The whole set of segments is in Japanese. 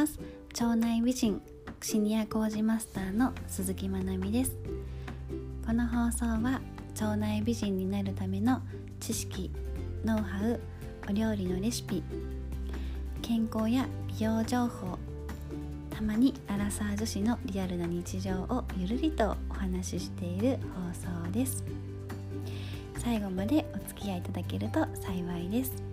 ます。腸内美人シニア工事マスターの鈴木まなみです。この放送は腸内美人になるための知識ノウハウお料理のレシピ健康や美容情報たまにアラサー女子のリアルな日常をゆるりとお話ししている放送です。最後までお付き合いいただけると幸いです。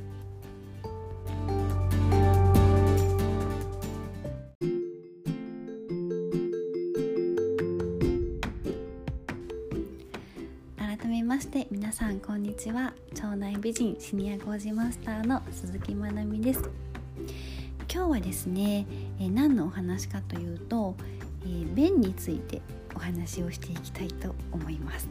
改めまして皆さんこんにちは。腸内美人シニア工事マスターの鈴木まなみです。今日はですね、えー何のお話かというと、えー便についてお話をしていきたいと思います、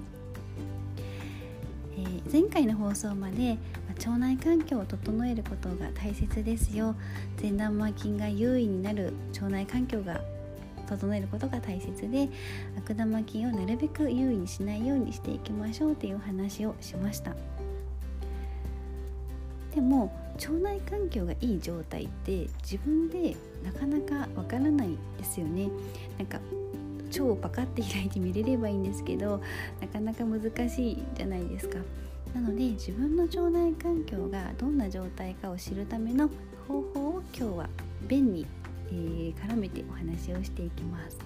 えー前回の放送まで、まあ腸内環境を整えることが大切ですよ。善玉菌が優位になる腸内環境が整えることが大切で悪玉菌をなるべく優位にしないようにしていきましょうという話をしました。でも腸内環境がいい状態って自分でなかなかわからないですよね。なんか腸をパカって開いて見れればいいんですけどなかなか難しいじゃないですか。なので自分の腸内環境がどんな状態かを知るための方法を今日は便に、えー絡めてお話をしていきます。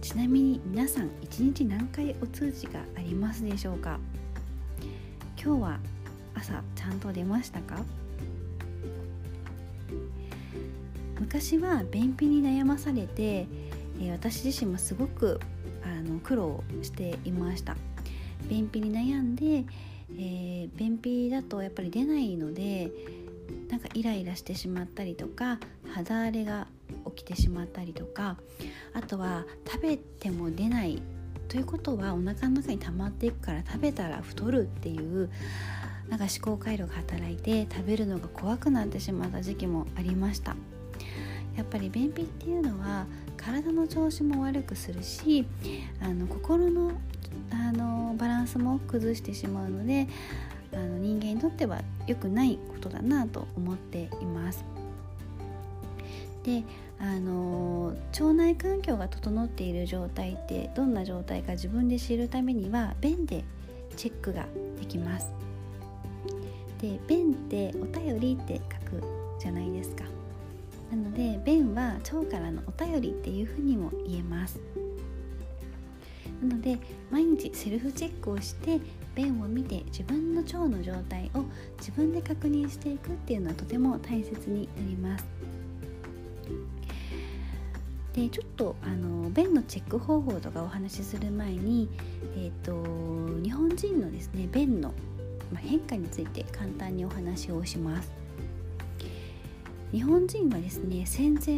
ちなみに皆さん1日何回お通じがありますでしょうか？今日は朝ちゃんと出ましたか？昔は便秘に悩まされて、えー私自身もすごくあの苦労していました。便秘に悩んで、えー便秘だとやっぱり出ないのでなんかイライラしてしまったりとか肌荒れが起きてしまったりとかあとは食べても出ないということはお腹の中に溜まっていくから食べたら太るっていうなんか思考回路が働いて食べるのが怖くなってしまった時期もありました。やっぱり便秘っていうのは体の調子も悪くするしあの心のあのバランスも崩してしまうのであの人間にとっては良くないことだなと思っています。であの腸内環境が整っている状態ってどんな状態か自分で知るためには便でチェックができます。で便ってお便りって書くじゃないですか。なので便は腸からのお便りっていうふうにも言えます。なので毎日セルフチェックをして便を見て自分の腸の状態を自分で確認していくっていうのはとても大切になります。でちょっとあの便のチェック方法とかお話しする前に、えー、と日本人のですね便の変化について簡単にお話をします。日本人はですね戦前、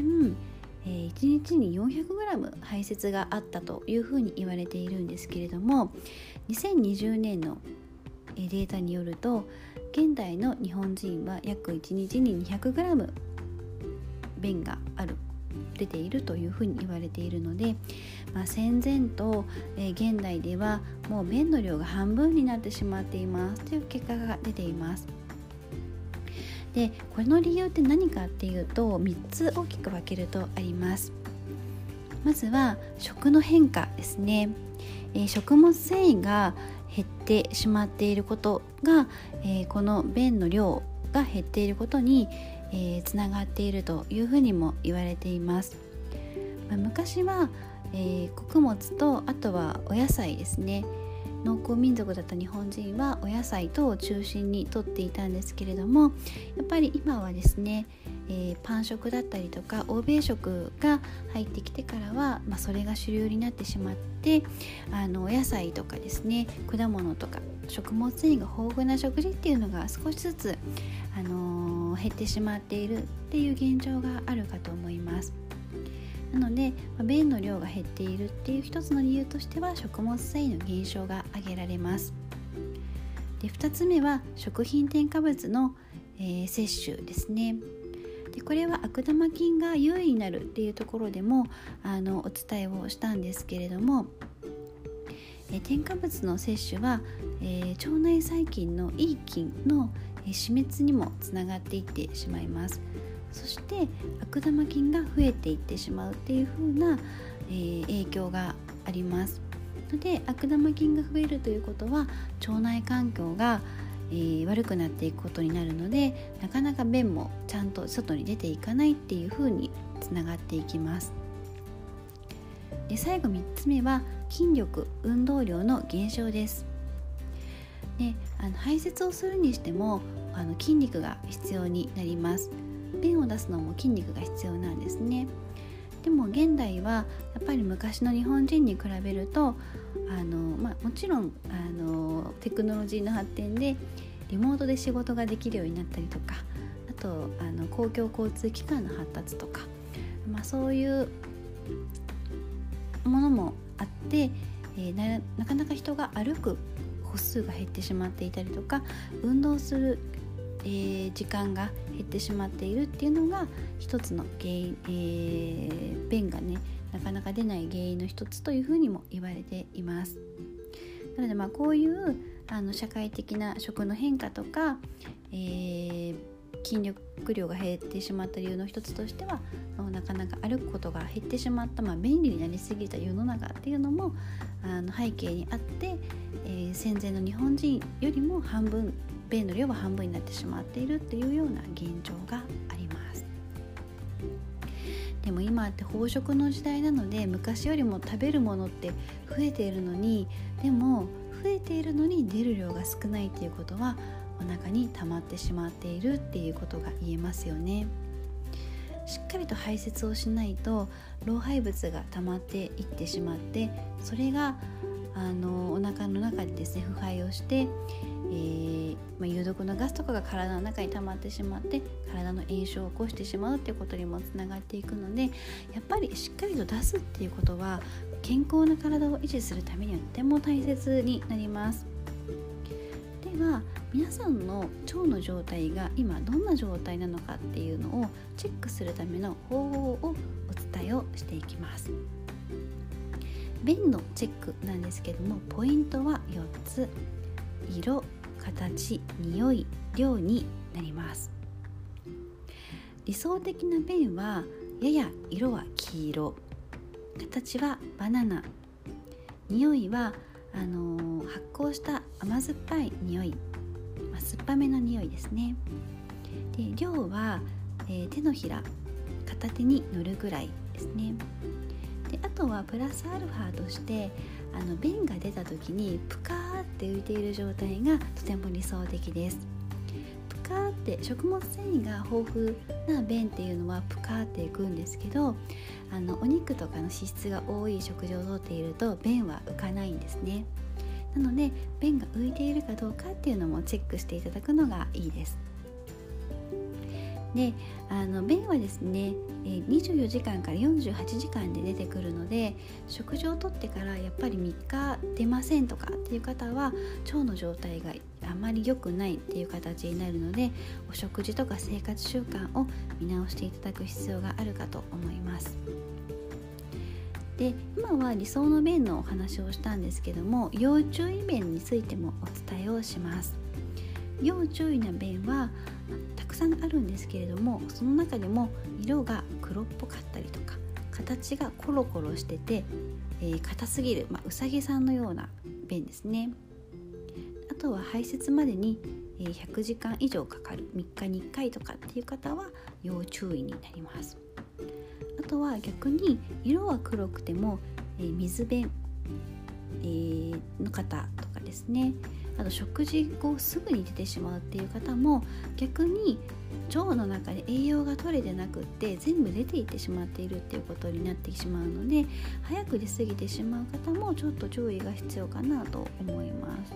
えー1日に 400g 排泄があったというふうに言われているんですけれども2020年のデータによると現代の日本人は約1日に 200g 便がある。出ているというふうに言われているので、まあ、戦前と、えー現代ではもう便の量が半分になってしまっています。という結果が出ています。でこれの理由って何かっていうと3つ大きく分けるとあります。まずは食の変化ですね、えー食物繊維が減ってしまっていることが、えーこの便の量が減っていることに、えーつながっているというふうにも言われています、まあ昔は、えー穀物とあとはお野菜ですね。農耕民族だった日本人はお野菜等を中心にとっていたんですけれどもやっぱり今はですね、えーパン食だったりとか欧米食が入ってきてからは、まあ、それが主流になってしまってあのお野菜とかですね果物とか食物繊維が豊富な食事っていうのが少しずつ、あのー減ってしまっているっていう現状があるかと思います。なので、ま便の量が減っているっていう一つの理由としては食物繊維の減少が挙げられますで2つ目は食品添加物の、えー摂取ですねでこれは悪玉菌が優位になるっていうところでもあのお伝えをしたんですけれども、え添加物の摂取は、えー腸内細菌のいい菌のえ死滅にもつながっていってしまいます。そして悪玉菌が増えていってしまうっていう風な、えー、影響があります。ので悪玉菌が増えるということは腸内環境が、えー、悪くなっていくことになるのでなかなか便もちゃんと外に出ていかないっていう風につながっていきます。で最後3つ目は筋力運動量の減少です。であの排泄をするにしてもあの筋肉が必要になります。便を出すのも筋肉が必要なんですね。でも現代はやっぱり昔の日本人に比べるとあの、まあ、もちろんあのテクノロジーの発展でリモートで仕事ができるようになったりとかあとあの公共交通機関の発達とか、まあ、そういうものもあって、えー、ななかなか人が歩く歩数が減ってしまっていたりとか運動する、えー、時間が減ってしまっているっていうのが一つの原因、えー、便がねなかなか出ない原因の一つというふうにも言われています。なのでまあこういうあの社会的な食の変化とか、えー、筋力量が減ってしまった理由の一つとしてはなかなか歩くことが減ってしまった、まあ、便利になりすぎた世の中っていうのもあの背景にあって、えー、戦前の日本人よりも半分便の量は半分になってしまっているっていうような現状があります。でも今って飽食の時代なので昔よりも食べるものって増えているのにでも増えているのに出る量が少ないっていうことはお腹に溜まってしまっているっていうことが言えますよねしっかりと排泄をしないと老廃物が溜まっていってしまってそれがあのお腹の中でですね腐敗をして、えー、まあ、有毒なガスとかが体の中に溜まってしまって体の炎症を起こしてしまうっていうことにもつながっていくのでやっぱりしっかりと出すっていうことは健康な体を維持するためにはとても大切になります。では皆さんの腸の状態が今どんな状態なのかっていうのをチェックするための方法をお伝えをしていきます。便のチェックなんですけどもポイントは4つ。色形匂い量になります。理想的な便はやや色は黄色。形はバナナ。匂いはあのー、発酵した甘酸っぱい匂い。あ、酸っぱめの匂いですね。で量は、えー、手のひら片手に乗るぐらいですね。であとはプラスアルファとしてあの便が出た時にプカーって浮いている状態がとても理想的です。プカーって食物繊維が豊富な便っていうのはプカーっていくんですけどあのお肉とかの脂質が多い食事をとっていると便は浮かないんですね。なので便が浮いているかどうかっていうのもチェックしていただくのがいいですであの便はですね24時間から48時間で出てくるので食事をとってからやっぱり3日出ませんとかっていう方は腸の状態があまり良くないっていう形になるのでお食事とか生活習慣を見直していただく必要があるかと思います。で今は理想の便のお話をしたんですけども要注意便についてもお伝えをします。要注意な便はたくさんあるんですけれどもその中でも色が黒っぽかったりとか形がコロコロしてて、えー、硬すぎる、まあ、うさぎさんのような便ですね。あとは排泄までに100時間以上かかる3日に1回とかっていう方は要注意になります。とは逆に色は黒くても、えー、水便、えー、の方とかですねあと食事後すぐに出てしまうっていう方も逆に腸の中で栄養が取れてなくって全部出ていってしまっているっていうことになってしまうので早く出過ぎてしまう方もちょっと注意が必要かなと思います。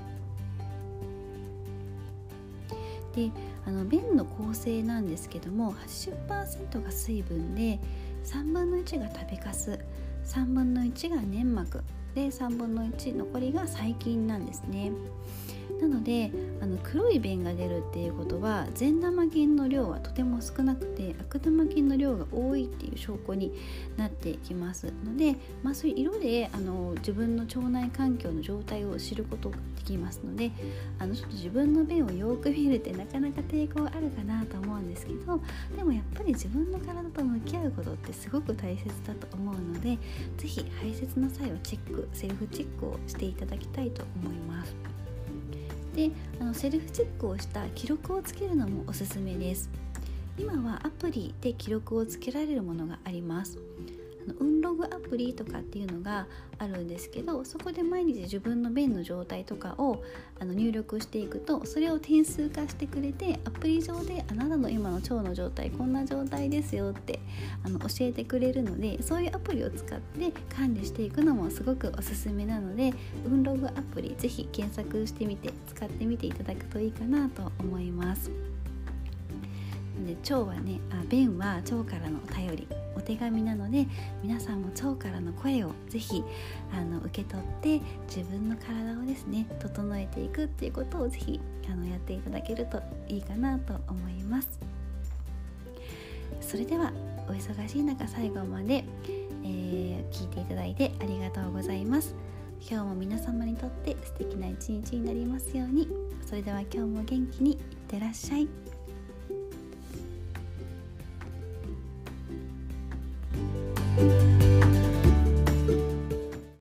であの便の構成なんですけども80%が水分で3分の1が食べかす。3分の1が粘膜。で3分の1残りが細菌なんですね。なのであの黒い便が出るっていうことは善玉菌の量はとても少なくて悪玉菌の量が多いっていう証拠になってきますので、まあ、そういう色であの自分の腸内環境の状態を知ることができますのであのちょっと自分の便をよく見るってなかなか抵抗あるかなと思うんですけどでもやっぱり自分の体と向き合うことってすごく大切だと思うので是非排泄の際はチェックセルフチェックをしていただきたいと思います。であのセルフチェックをした記録をつけるのもおすすめです。今はアプリで記録をつけられるものがあります。運ログアプリとかっていうのがあるんですけどそこで毎日自分の便の状態とかをあの入力していくとそれを点数化してくれてアプリ上であなたの今の腸の状態こんな状態ですよってあの教えてくれるのでそういうアプリを使って管理していくのもすごくおすすめなので運ログアプリぜひ検索してみて使ってみていただくといいかなと思います。で腸はねあ便は腸からの頼りお手紙なので皆さんも腸からの声をぜひあの受け取って自分の体をですね整えていくっていうことをぜひあのやっていただけるといいかなと思います。それではお忙しい中最後まで、えー、聞いていただいてありがとうございます。今日も皆様にとって素敵な一日になりますように。それでは今日も元気にいってらっしゃい。